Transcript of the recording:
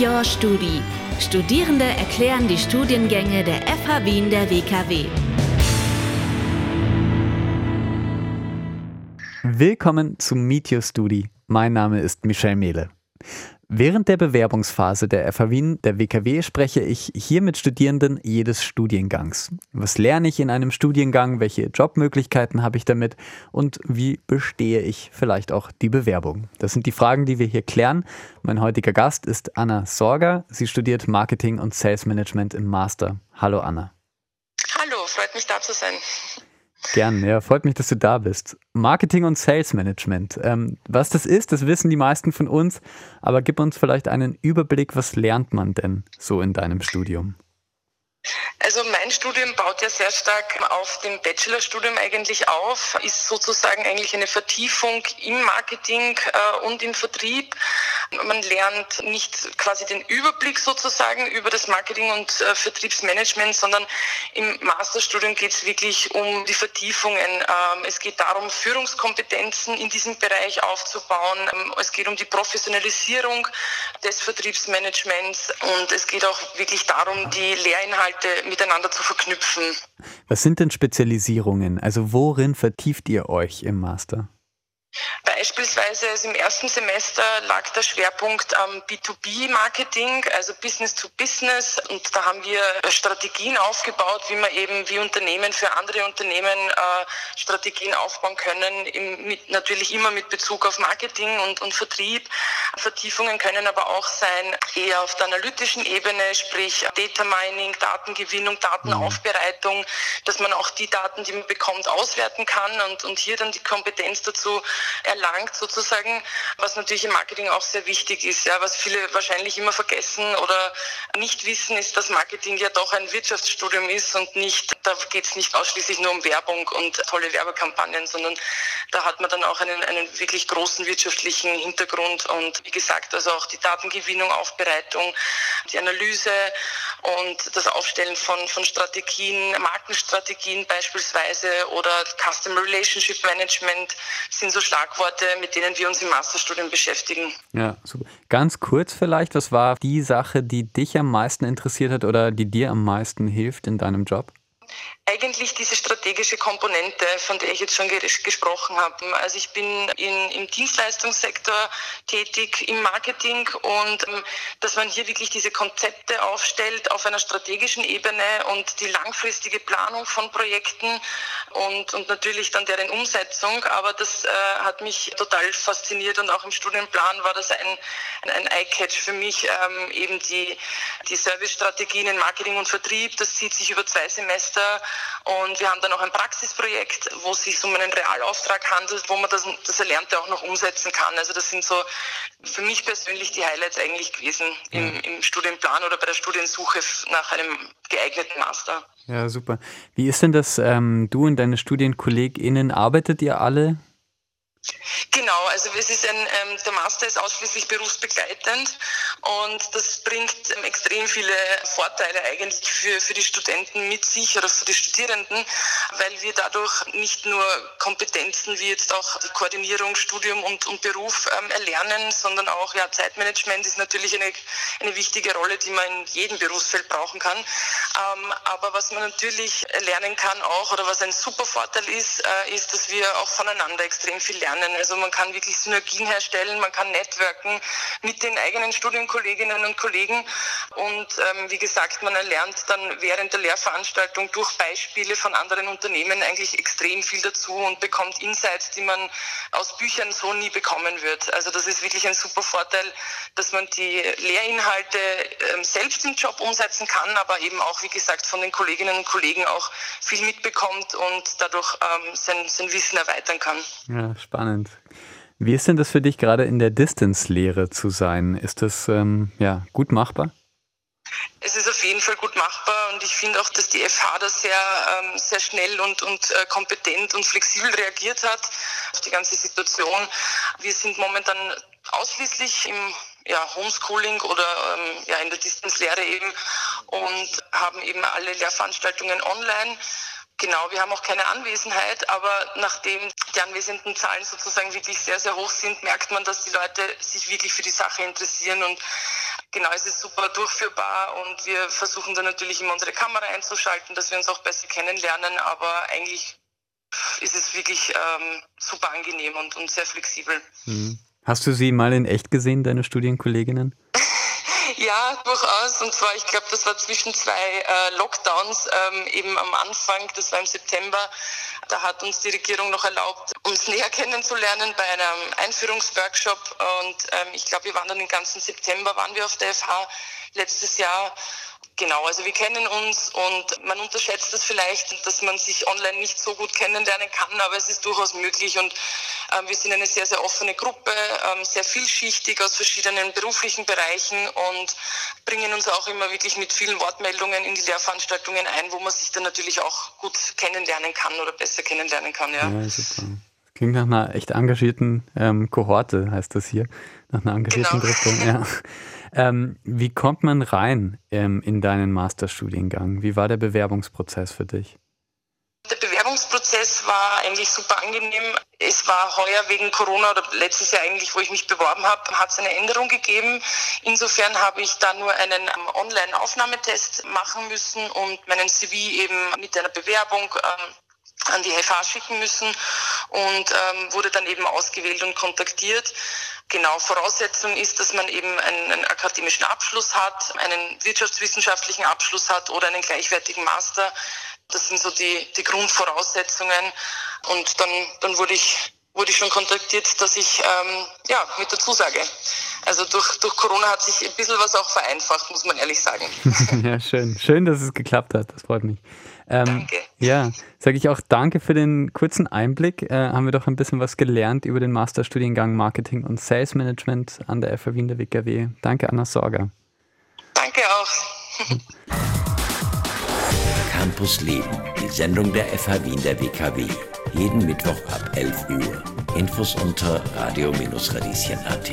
Your Studi. Studierende erklären die Studiengänge der FH Wien der WKW. Willkommen zu Meet Your Studi. Mein Name ist Michel Mehle. Während der Bewerbungsphase der FH Wien der WKW spreche ich hier mit Studierenden jedes Studiengangs. Was lerne ich in einem Studiengang? Welche Jobmöglichkeiten habe ich damit? Und wie bestehe ich vielleicht auch die Bewerbung? Das sind die Fragen, die wir hier klären. Mein heutiger Gast ist Anna Sorger. Sie studiert Marketing und Sales Management im Master. Hallo Anna. Hallo, freut mich da zu sein. Gern, ja, freut mich, dass du da bist. Marketing und Sales Management. Ähm, was das ist, das wissen die meisten von uns, aber gib uns vielleicht einen Überblick, was lernt man denn so in deinem Studium? Also mein Studium baut ja sehr stark auf dem Bachelorstudium eigentlich auf, ist sozusagen eigentlich eine Vertiefung im Marketing äh, und im Vertrieb. Man lernt nicht quasi den Überblick sozusagen über das Marketing und äh, Vertriebsmanagement, sondern im Masterstudium geht es wirklich um die Vertiefungen. Ähm, es geht darum, Führungskompetenzen in diesem Bereich aufzubauen. Ähm, es geht um die Professionalisierung des Vertriebsmanagements und es geht auch wirklich darum, die Lehrinhalte miteinander zu verknüpfen. Was sind denn Spezialisierungen? Also worin vertieft ihr euch im Master? Beispielsweise also im ersten Semester lag der Schwerpunkt am B2B-Marketing, also Business to Business. Und da haben wir Strategien aufgebaut, wie man eben wie Unternehmen für andere Unternehmen äh, Strategien aufbauen können, im, mit, natürlich immer mit Bezug auf Marketing und, und Vertrieb. Vertiefungen können aber auch sein eher auf der analytischen Ebene, sprich Data Mining, Datengewinnung, Datenaufbereitung, dass man auch die Daten, die man bekommt, auswerten kann und, und hier dann die Kompetenz dazu erlangt sozusagen, was natürlich im Marketing auch sehr wichtig ist. Ja, was viele wahrscheinlich immer vergessen oder nicht wissen, ist, dass Marketing ja doch ein Wirtschaftsstudium ist und nicht, da geht es nicht ausschließlich nur um Werbung und tolle Werbekampagnen, sondern da hat man dann auch einen, einen wirklich großen wirtschaftlichen Hintergrund und wie gesagt, also auch die Datengewinnung, Aufbereitung, die Analyse und das Aufstellen von, von Strategien, Markenstrategien beispielsweise oder Customer Relationship Management sind so Schlagworte, mit denen wir uns im Masterstudium beschäftigen. Ja, super. Ganz kurz vielleicht, was war die Sache, die dich am meisten interessiert hat oder die dir am meisten hilft in deinem Job? Eigentlich diese strategische Komponente, von der ich jetzt schon gesprochen habe. Also ich bin in, im Dienstleistungssektor tätig, im Marketing und ähm, dass man hier wirklich diese Konzepte aufstellt auf einer strategischen Ebene und die langfristige Planung von Projekten und, und natürlich dann deren Umsetzung. Aber das äh, hat mich total fasziniert und auch im Studienplan war das ein, ein Eye-Catch für mich, ähm, eben die, die Servicestrategien in Marketing und Vertrieb. Das zieht sich über zwei Semester und wir haben dann auch ein Praxisprojekt, wo es sich um einen Realauftrag handelt, wo man das, das Erlernte auch noch umsetzen kann. Also das sind so für mich persönlich die Highlights eigentlich gewesen im, im Studienplan oder bei der Studiensuche nach einem geeigneten Master. Ja, super. Wie ist denn das, ähm, du und deine StudienkollegInnen, arbeitet ihr alle Genau, also ist ein, ähm, der Master ist ausschließlich berufsbegleitend und das bringt ähm, extrem viele Vorteile eigentlich für, für die Studenten mit sich oder für die Studierenden, weil wir dadurch nicht nur Kompetenzen wie jetzt auch die Koordinierung, Studium und, und Beruf ähm, erlernen, sondern auch ja, Zeitmanagement ist natürlich eine, eine wichtige Rolle, die man in jedem Berufsfeld brauchen kann. Ähm, aber was man natürlich lernen kann auch oder was ein super Vorteil ist, äh, ist, dass wir auch voneinander extrem viel lernen lernen. Also man kann wirklich Synergien herstellen, man kann networken mit den eigenen Studienkolleginnen und Kollegen. Und ähm, wie gesagt, man erlernt dann während der Lehrveranstaltung durch Beispiele von anderen Unternehmen eigentlich extrem viel dazu und bekommt Insights, die man aus Büchern so nie bekommen wird. Also das ist wirklich ein super Vorteil, dass man die Lehrinhalte ähm, selbst im Job umsetzen kann, aber eben auch, wie gesagt, von den Kolleginnen und Kollegen auch viel mitbekommt und dadurch ähm, sein, sein Wissen erweitern kann. Ja, spannend. Wie ist denn das für dich gerade in der Distance-Lehre zu sein? Ist das ähm, ja, gut machbar? Es ist auf jeden Fall gut machbar und ich finde auch, dass die FH da sehr, ähm, sehr schnell und, und äh, kompetent und flexibel reagiert hat auf die ganze Situation. Wir sind momentan ausschließlich im ja, Homeschooling oder ähm, ja, in der Distance-Lehre eben und haben eben alle Lehrveranstaltungen online. Genau, wir haben auch keine Anwesenheit, aber nachdem die anwesenden Zahlen sozusagen wirklich sehr, sehr hoch sind, merkt man, dass die Leute sich wirklich für die Sache interessieren und genau, es ist super durchführbar und wir versuchen dann natürlich immer unsere Kamera einzuschalten, dass wir uns auch besser kennenlernen, aber eigentlich ist es wirklich ähm, super angenehm und, und sehr flexibel. Mhm. Hast du sie mal in echt gesehen, deine Studienkolleginnen? Ja, durchaus. Und zwar, ich glaube, das war zwischen zwei äh, Lockdowns, ähm, eben am Anfang, das war im September. Da hat uns die Regierung noch erlaubt, uns näher kennenzulernen bei einem Einführungsworkshop. Und ähm, ich glaube, wir waren dann den ganzen September, waren wir auf der FH letztes Jahr. Genau, also wir kennen uns und man unterschätzt das vielleicht, dass man sich online nicht so gut kennenlernen kann, aber es ist durchaus möglich und ähm, wir sind eine sehr, sehr offene Gruppe, ähm, sehr vielschichtig aus verschiedenen beruflichen Bereichen und bringen uns auch immer wirklich mit vielen Wortmeldungen in die Lehrveranstaltungen ein, wo man sich dann natürlich auch gut kennenlernen kann oder besser kennenlernen kann. Ja, ja super. Klingt nach einer echt engagierten ähm, Kohorte, heißt das hier. Nach einer engagierten genau. Gruppe, ja. Ähm, wie kommt man rein ähm, in deinen Masterstudiengang? Wie war der Bewerbungsprozess für dich? Der Bewerbungsprozess war eigentlich super angenehm. Es war heuer wegen Corona oder letztes Jahr eigentlich, wo ich mich beworben habe, hat es eine Änderung gegeben. Insofern habe ich da nur einen ähm, Online-Aufnahmetest machen müssen und meinen CV eben mit einer Bewerbung ähm, an die FH schicken müssen und ähm, wurde dann eben ausgewählt und kontaktiert. Genau, Voraussetzung ist, dass man eben einen, einen, akademischen Abschluss hat, einen wirtschaftswissenschaftlichen Abschluss hat oder einen gleichwertigen Master. Das sind so die, die Grundvoraussetzungen. Und dann, dann wurde ich wurde ich schon kontaktiert, dass ich ähm, ja, mit dazu sage. Also durch, durch Corona hat sich ein bisschen was auch vereinfacht, muss man ehrlich sagen. ja, schön. Schön, dass es geklappt hat. Das freut mich. Ähm, danke. Ja, sage ich auch danke für den kurzen Einblick. Äh, haben wir doch ein bisschen was gelernt über den Masterstudiengang Marketing und Sales Management an der FH Wien der WKW. Danke, Anna Sorger. Danke auch. Campus Leben, die Sendung der FH Wien der WKW. Jeden Mittwoch ab 11 Uhr. Infos unter radio-radieschen.at.